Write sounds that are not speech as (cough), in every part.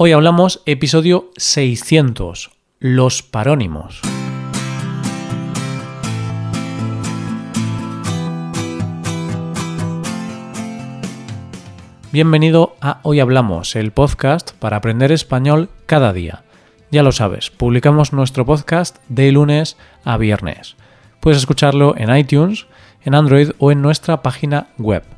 Hoy hablamos episodio 600, los parónimos. Bienvenido a Hoy Hablamos, el podcast para aprender español cada día. Ya lo sabes, publicamos nuestro podcast de lunes a viernes. Puedes escucharlo en iTunes, en Android o en nuestra página web.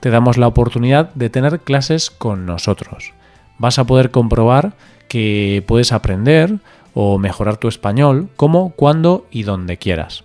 te damos la oportunidad de tener clases con nosotros. Vas a poder comprobar que puedes aprender o mejorar tu español como, cuando y donde quieras.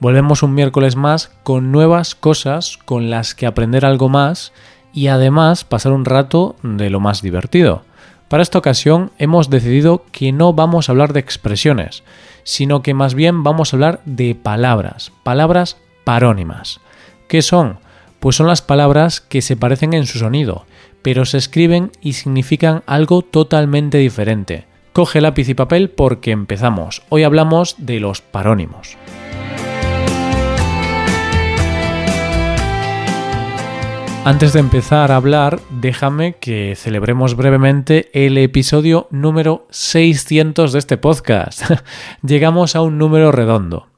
Volvemos un miércoles más con nuevas cosas con las que aprender algo más y además pasar un rato de lo más divertido. Para esta ocasión hemos decidido que no vamos a hablar de expresiones, sino que más bien vamos a hablar de palabras, palabras parónimas. ¿Qué son? Pues son las palabras que se parecen en su sonido, pero se escriben y significan algo totalmente diferente. Coge lápiz y papel porque empezamos. Hoy hablamos de los parónimos. Antes de empezar a hablar, déjame que celebremos brevemente el episodio número 600 de este podcast. (laughs) Llegamos a un número redondo.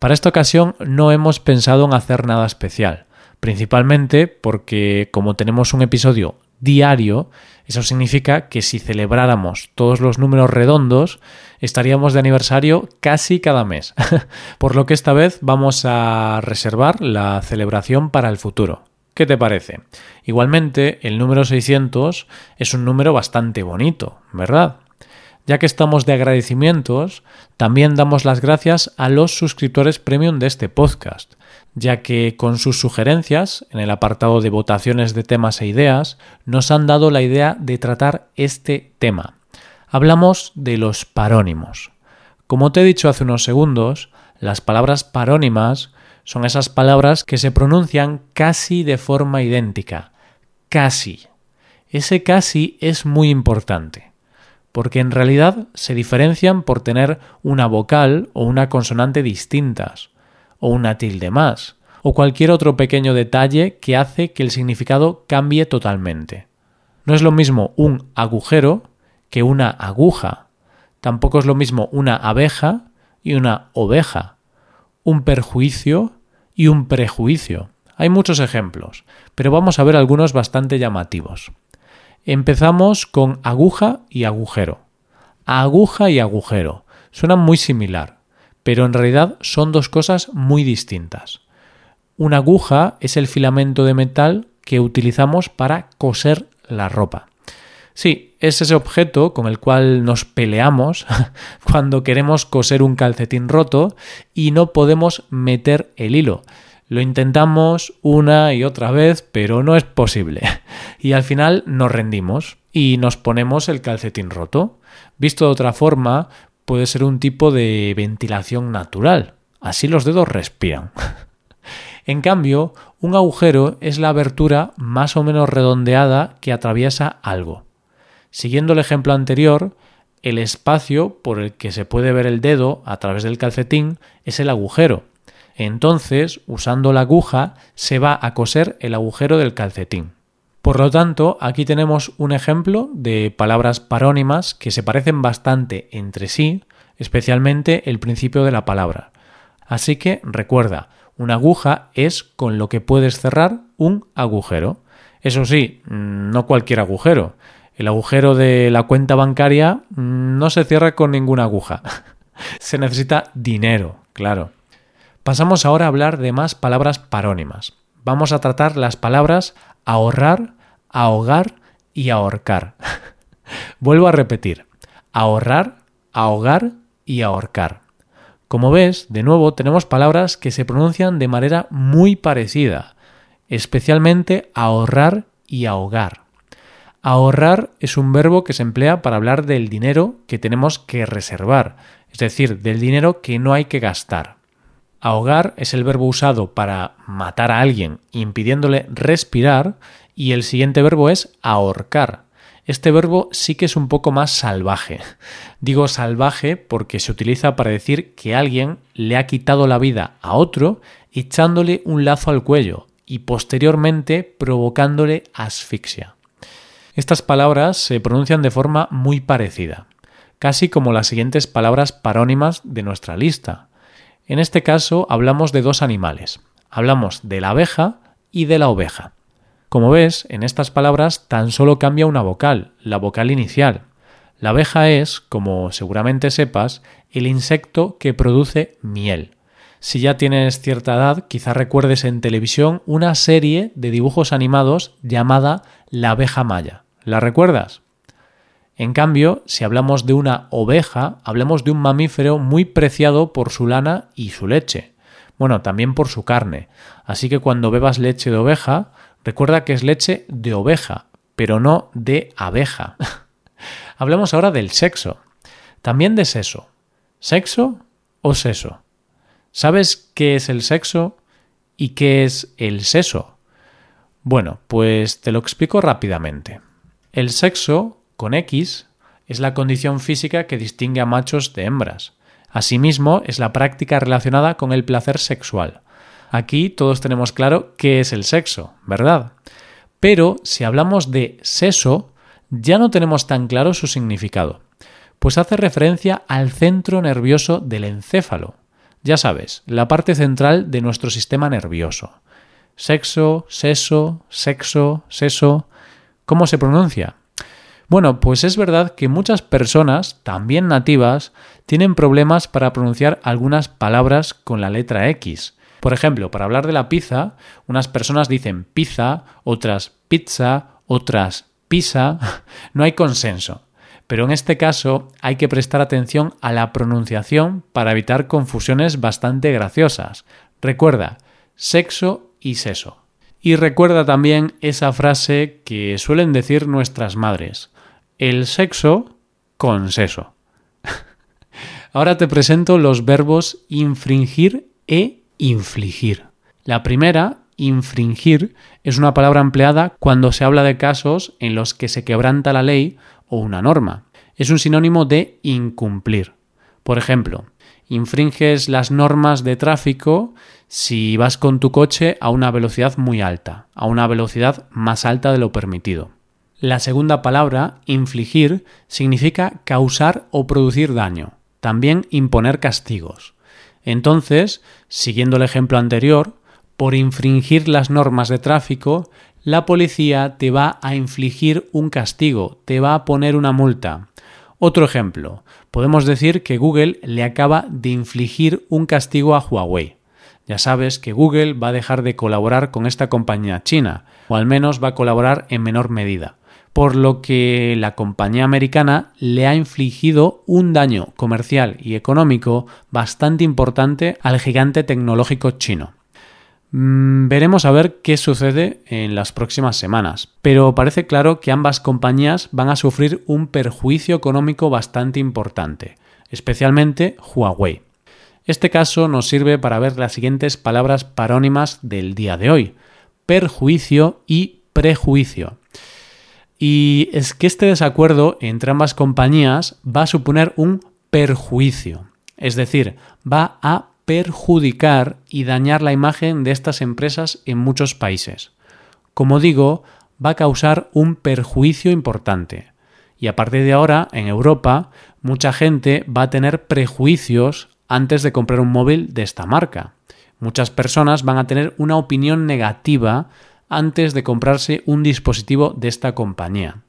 Para esta ocasión no hemos pensado en hacer nada especial, principalmente porque como tenemos un episodio diario, eso significa que si celebráramos todos los números redondos, estaríamos de aniversario casi cada mes. (laughs) Por lo que esta vez vamos a reservar la celebración para el futuro. ¿Qué te parece? Igualmente, el número 600 es un número bastante bonito, ¿verdad? Ya que estamos de agradecimientos, también damos las gracias a los suscriptores premium de este podcast, ya que con sus sugerencias, en el apartado de votaciones de temas e ideas, nos han dado la idea de tratar este tema. Hablamos de los parónimos. Como te he dicho hace unos segundos, las palabras parónimas son esas palabras que se pronuncian casi de forma idéntica. Casi. Ese casi es muy importante, porque en realidad se diferencian por tener una vocal o una consonante distintas, o una tilde más, o cualquier otro pequeño detalle que hace que el significado cambie totalmente. No es lo mismo un agujero que una aguja. Tampoco es lo mismo una abeja y una oveja. Un perjuicio y un prejuicio. Hay muchos ejemplos, pero vamos a ver algunos bastante llamativos. Empezamos con aguja y agujero. Aguja y agujero. Suenan muy similar, pero en realidad son dos cosas muy distintas. Una aguja es el filamento de metal que utilizamos para coser la ropa. Sí, es ese objeto con el cual nos peleamos (laughs) cuando queremos coser un calcetín roto y no podemos meter el hilo. Lo intentamos una y otra vez, pero no es posible. Y al final nos rendimos y nos ponemos el calcetín roto. Visto de otra forma, puede ser un tipo de ventilación natural. Así los dedos respiran. (laughs) En cambio, un agujero es la abertura más o menos redondeada que atraviesa algo. Siguiendo el ejemplo anterior, el espacio por el que se puede ver el dedo a través del calcetín es el agujero. Entonces, usando la aguja, se va a coser el agujero del calcetín. Por lo tanto, aquí tenemos un ejemplo de palabras parónimas que se parecen bastante entre sí, especialmente el principio de la palabra. Así que recuerda, una aguja es con lo que puedes cerrar un agujero. Eso sí, no cualquier agujero. El agujero de la cuenta bancaria no se cierra con ninguna aguja. (laughs) se necesita dinero, claro. Pasamos ahora a hablar de más palabras parónimas. Vamos a tratar las palabras ahorrar, ahogar y ahorcar. (laughs) Vuelvo a repetir. Ahorrar, ahogar y ahorcar. Como ves, de nuevo tenemos palabras que se pronuncian de manera muy parecida, especialmente ahorrar y ahogar. Ahorrar es un verbo que se emplea para hablar del dinero que tenemos que reservar, es decir, del dinero que no hay que gastar. Ahogar es el verbo usado para matar a alguien impidiéndole respirar y el siguiente verbo es ahorcar. Este verbo sí que es un poco más salvaje. (laughs) Digo salvaje porque se utiliza para decir que alguien le ha quitado la vida a otro echándole un lazo al cuello y posteriormente provocándole asfixia. Estas palabras se pronuncian de forma muy parecida, casi como las siguientes palabras parónimas de nuestra lista. En este caso hablamos de dos animales. Hablamos de la abeja y de la oveja. Como ves, en estas palabras tan solo cambia una vocal, la vocal inicial. La abeja es, como seguramente sepas, el insecto que produce miel. Si ya tienes cierta edad, quizá recuerdes en televisión una serie de dibujos animados llamada La abeja maya. ¿La recuerdas? En cambio, si hablamos de una oveja, hablamos de un mamífero muy preciado por su lana y su leche. Bueno, también por su carne. Así que cuando bebas leche de oveja, recuerda que es leche de oveja, pero no de abeja. (laughs) Hablemos ahora del sexo. También de seso. ¿Sexo o seso? ¿Sabes qué es el sexo y qué es el seso? Bueno, pues te lo explico rápidamente. El sexo, con X, es la condición física que distingue a machos de hembras. Asimismo, es la práctica relacionada con el placer sexual. Aquí todos tenemos claro qué es el sexo, ¿verdad? Pero si hablamos de seso, ya no tenemos tan claro su significado, pues hace referencia al centro nervioso del encéfalo. Ya sabes, la parte central de nuestro sistema nervioso. Sexo, seso, sexo, seso. ¿Cómo se pronuncia? Bueno, pues es verdad que muchas personas, también nativas, tienen problemas para pronunciar algunas palabras con la letra X. Por ejemplo, para hablar de la pizza, unas personas dicen pizza, otras pizza, otras pizza. (laughs) No hay consenso. Pero en este caso hay que prestar atención a la pronunciación para evitar confusiones bastante graciosas. Recuerda, sexo y seso. Y recuerda también esa frase que suelen decir nuestras madres, el sexo con seso. (laughs) Ahora te presento los verbos infringir e infligir. La primera, infringir, es una palabra empleada cuando se habla de casos en los que se quebranta la ley o una norma. Es un sinónimo de incumplir. Por ejemplo, infringes las normas de tráfico si vas con tu coche a una velocidad muy alta, a una velocidad más alta de lo permitido. La segunda palabra, infligir, significa causar o producir daño, también imponer castigos. Entonces, siguiendo el ejemplo anterior, por infringir las normas de tráfico, la policía te va a infligir un castigo, te va a poner una multa. Otro ejemplo, podemos decir que Google le acaba de infligir un castigo a Huawei. Ya sabes que Google va a dejar de colaborar con esta compañía china, o al menos va a colaborar en menor medida, por lo que la compañía americana le ha infligido un daño comercial y económico bastante importante al gigante tecnológico chino. Mm, veremos a ver qué sucede en las próximas semanas, pero parece claro que ambas compañías van a sufrir un perjuicio económico bastante importante, especialmente Huawei. Este caso nos sirve para ver las siguientes palabras parónimas del día de hoy, perjuicio y prejuicio. Y es que este desacuerdo entre ambas compañías va a suponer un perjuicio, es decir, va a perjudicar y dañar la imagen de estas empresas en muchos países. Como digo, va a causar un perjuicio importante. Y a partir de ahora, en Europa, mucha gente va a tener prejuicios antes de comprar un móvil de esta marca. Muchas personas van a tener una opinión negativa antes de comprarse un dispositivo de esta compañía.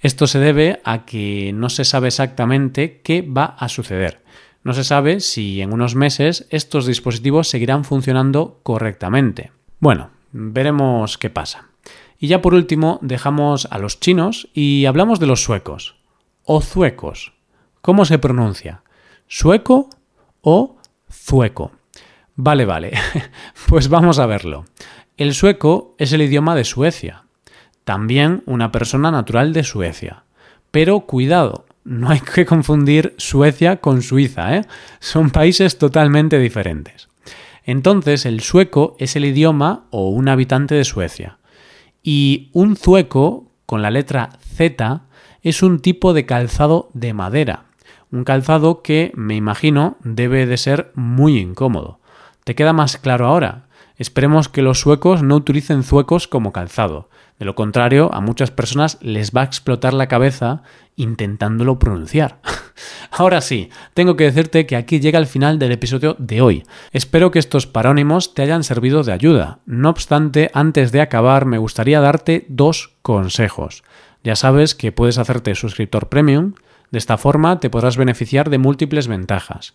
Esto se debe a que no se sabe exactamente qué va a suceder. No se sabe si en unos meses estos dispositivos seguirán funcionando correctamente. Bueno, veremos qué pasa. Y ya por último dejamos a los chinos y hablamos de los suecos. O zuecos. ¿Cómo se pronuncia? ¿Sueco o zueco? Vale, vale. (laughs) pues vamos a verlo. El sueco es el idioma de Suecia. también una persona natural de Suecia. Pero cuidado, no hay que confundir Suecia con Suiza, ¿eh? Son países totalmente diferentes. Entonces, el sueco es el idioma o un habitante de Suecia. Y un zueco, con la letra Z, es un tipo de calzado de madera. Un calzado que, me imagino, debe de ser muy incómodo. ¿Te queda más claro ahora? Esperemos que los suecos no utilicen zuecos como calzado. De lo contrario, a muchas personas les va a explotar la cabeza intentándolo pronunciar. (laughs) Ahora sí, tengo que decirte que aquí llega el final del episodio de hoy. Espero que estos parónimos te hayan servido de ayuda. No obstante, antes de acabar, me gustaría darte dos consejos. Ya sabes que puedes hacerte suscriptor premium. De esta forma te podrás beneficiar de múltiples ventajas